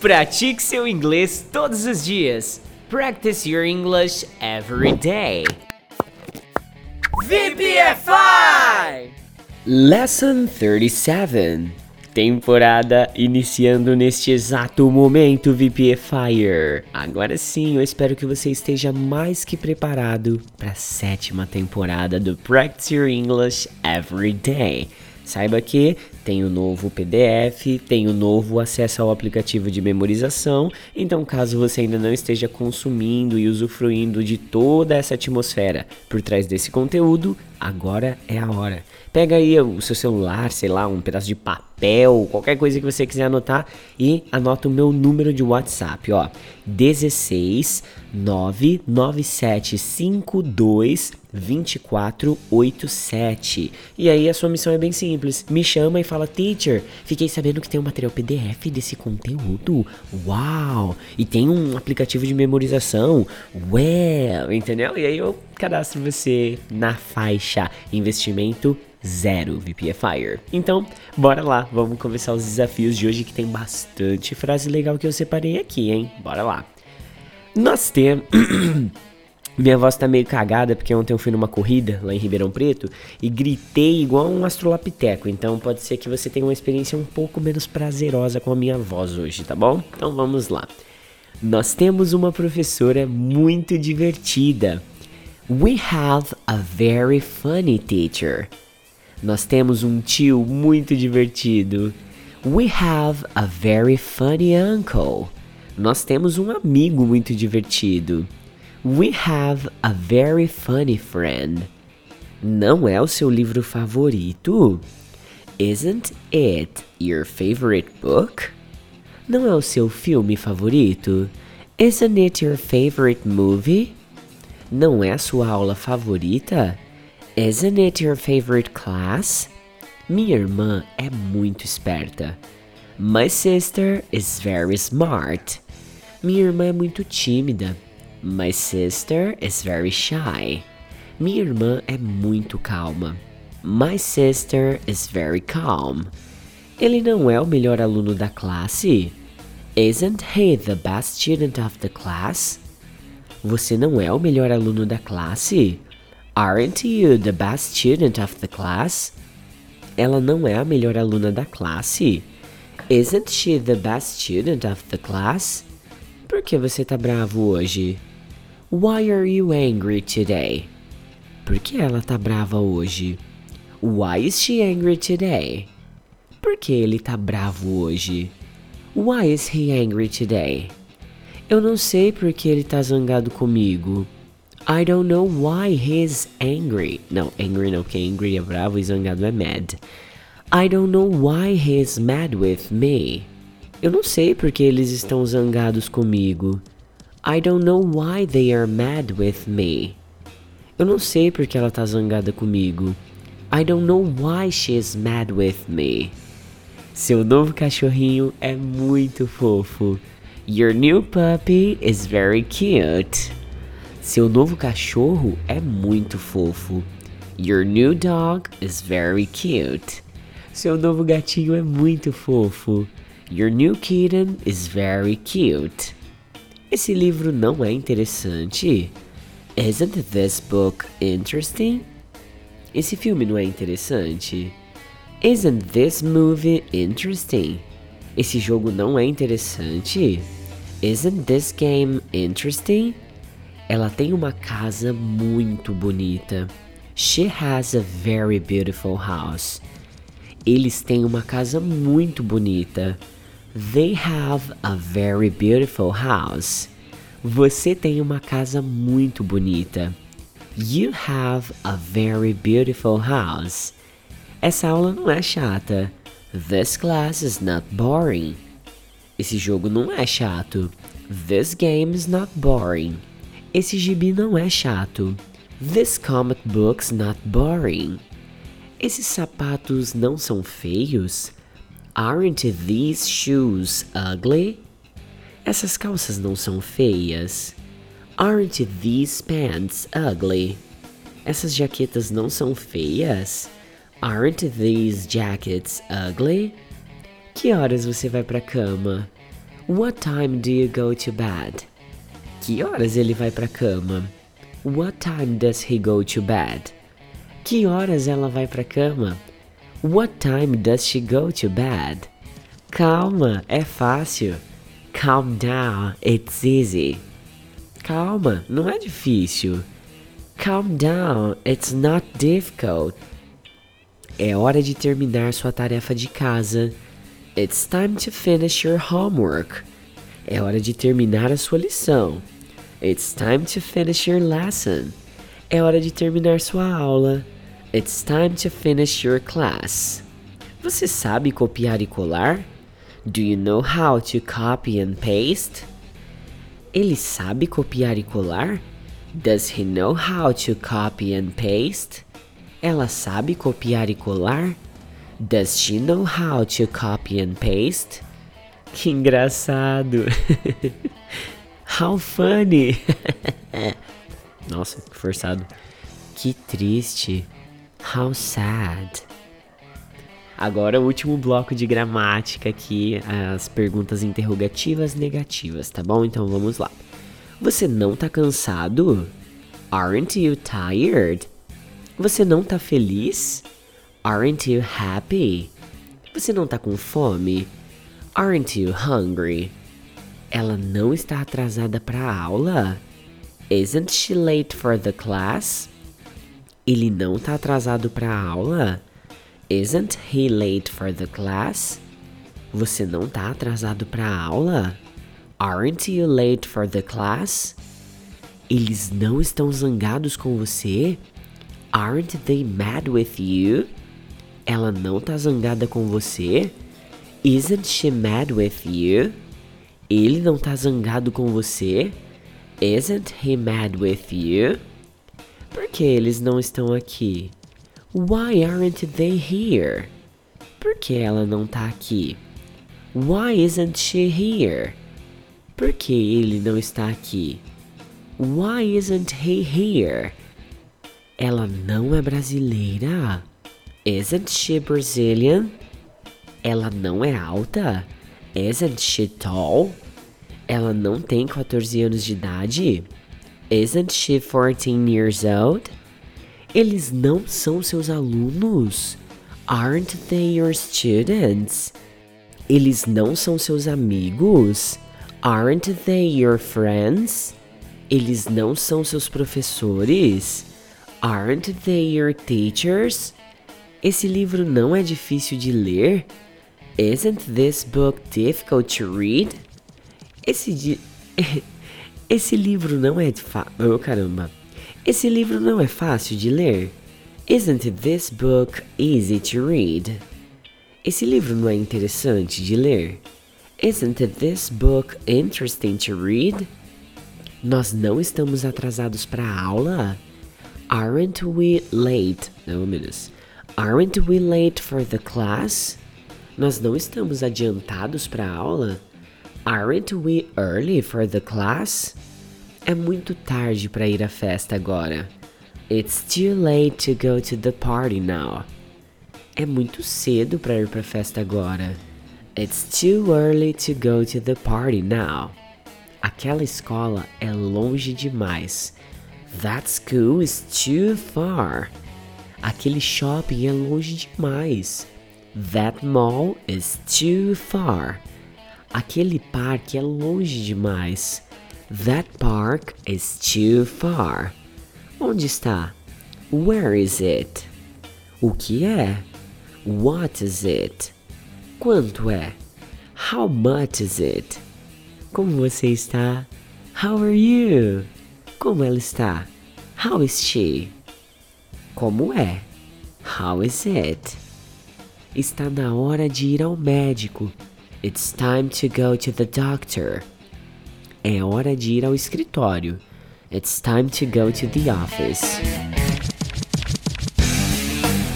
Pratique seu inglês todos os dias. Practice your English every day. VPFI! Lesson 37. Temporada iniciando neste exato momento, VPFire. Agora sim, eu espero que você esteja mais que preparado para a sétima temporada do Practice Your English Every Day. Saiba que tem o novo PDF, tem o novo acesso ao aplicativo de memorização. Então, caso você ainda não esteja consumindo e usufruindo de toda essa atmosfera por trás desse conteúdo, agora é a hora. Pega aí o seu celular, sei lá, um pedaço de papel, qualquer coisa que você quiser anotar e anota o meu número de WhatsApp, ó. 16 99752 2487. E aí a sua missão é bem simples. Me chama e fala: "Teacher, fiquei sabendo que tem um material PDF desse conteúdo. Uau! E tem um aplicativo de memorização. Well, entendeu? E aí eu cadastro você na faixa investimento zero VPFire. Então, bora lá, vamos começar os desafios de hoje que tem bastante frase legal que eu separei aqui, hein? Bora lá. Nós temos Minha voz tá meio cagada porque ontem eu fui numa corrida lá em Ribeirão Preto e gritei igual um astrolapiteco. Então pode ser que você tenha uma experiência um pouco menos prazerosa com a minha voz hoje, tá bom? Então vamos lá. Nós temos uma professora muito divertida. We have a very funny teacher. Nós temos um tio muito divertido. We have a very funny uncle. Nós temos um amigo muito divertido. We have a very funny friend. Não é o seu livro favorito? Isn't it your favorite book? Não é o seu filme favorito? Isn't it your favorite movie? Não é a sua aula favorita? Isn't it your favorite class? Minha irmã é muito esperta. My sister is very smart. Minha irmã é muito tímida. My sister is very shy. Minha irmã é muito calma. My sister is very calm. Ele não é o melhor aluno da classe? Isn't he the best student of the class? Você não é o melhor aluno da classe? Aren't you the best student of the class? Ela não é a melhor aluna da classe? Isn't she the best student of the class? Por que você tá bravo hoje? Why are you angry today? Por que ela tá brava hoje? Why is she angry today? Por que ele tá bravo hoje? Why is he angry today? Eu não sei por que ele tá zangado comigo. I don't know why he's angry. Não, angry não, que angry é bravo e zangado é mad. I don't know why he's mad with me. Eu não sei por que eles estão zangados comigo. I don't know why they are mad with me. Eu não sei porque ela tá zangada comigo. I don't know why she's mad with me. Seu novo cachorrinho é muito fofo. Your new puppy is very cute. Seu novo cachorro é muito fofo. Your new dog is very cute. Seu novo gatinho é muito fofo. Your new kitten is very cute. Esse livro não é interessante? Isn't this book interesting? Esse filme não é interessante? Isn't this movie interesting? Esse jogo não é interessante? Isn't this game interesting? Ela tem uma casa muito bonita. She has a very beautiful house. Eles têm uma casa muito bonita. They have a very beautiful house. Você tem uma casa muito bonita. You have a very beautiful house. Essa aula não é chata. This class is not boring. Esse jogo não é chato. This game is not boring. Esse gibi não é chato. This comic book's not boring. Esses sapatos não são feios? Aren't these shoes ugly? Essas calças não são feias. Aren't these pants ugly? Essas jaquetas não são feias. Aren't these jackets ugly? Que horas você vai pra cama? What time do you go to bed? Que horas ele vai pra cama? What time does he go to bed? Que horas ela vai pra cama? What time does she go to bed? Calma, é fácil. Calm down, it's easy. Calma, não é difícil. Calm down, it's not difficult. É hora de terminar sua tarefa de casa. It's time to finish your homework. É hora de terminar a sua lição. It's time to finish your lesson. É hora de terminar sua aula. It's time to finish your class. Você sabe copiar e colar? Do you know how to copy and paste? Ele sabe copiar e colar? Does he know how to copy and paste? Ela sabe copiar e colar? Does she know how to copy and paste? Que engraçado! How funny! Nossa, que forçado. Que triste. How sad. Agora o último bloco de gramática aqui, as perguntas interrogativas negativas, tá bom? Então vamos lá. Você não tá cansado? Aren't you tired? Você não tá feliz? Aren't you happy? Você não tá com fome? Aren't you hungry? Ela não está atrasada para a aula? Isn't she late for the class? Ele não está atrasado para a aula? Isn't he late for the class? Você não está atrasado para a aula? Aren't you late for the class? Eles não estão zangados com você? Aren't they mad with you? Ela não tá zangada com você? Isn't she mad with you? Ele não tá zangado com você? Isn't he mad with you? Por que eles não estão aqui? Why aren't they here? Por que ela não tá aqui? Why isn't she here? Por que ele não está aqui? Why isn't he here? Ela não é brasileira? Isn't she Brazilian? Ela não é alta? Isn't she tall? Ela não tem 14 anos de idade? Isn't she 14 years old? Eles não são seus alunos? Aren't they your students? Eles não são seus amigos? Aren't they your friends? Eles não são seus professores? Aren't they your teachers? Esse livro não é difícil de ler? Isn't this book difficult to read? Esse, di... Esse livro não é fa... Oh, caramba. Esse livro não é fácil de ler? Isn't this book easy to read? Esse livro não é interessante de ler? Isn't this book interesting to read? Nós não estamos atrasados para a aula? Aren't we late? Não, menos. Aren't we late for the class? Nós não estamos adiantados para a aula? Aren't we early for the class? É muito tarde para ir à festa agora. It's too late to go to the party now. É muito cedo para ir para a festa agora. It's too early to go to the party now. Aquela escola é longe demais. That school is too far. Aquele shopping é longe demais. That mall is too far. Aquele parque é longe demais. That park is too far. Onde está? Where is it? O que é? What is it? Quanto é? How much is it? Como você está? How are you? Como ela está? How is she? Como é? How is it? Está na hora de ir ao médico. It's time to go to the doctor. É hora de ir ao escritório. It's time to go to the office.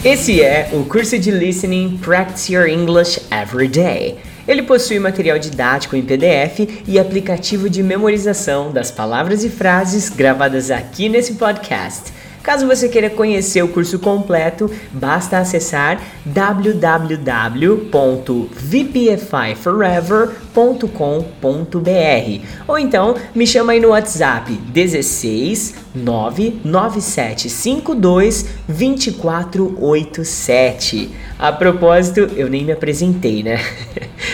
Esse é o curso de Listening Practice Your English Every Day. Ele possui material didático em PDF e aplicativo de memorização das palavras e frases gravadas aqui nesse podcast. Caso você queira conhecer o curso completo, basta acessar www.vpfiforever.com.br ou então me chama aí no WhatsApp 16 99752 2487. A propósito, eu nem me apresentei, né?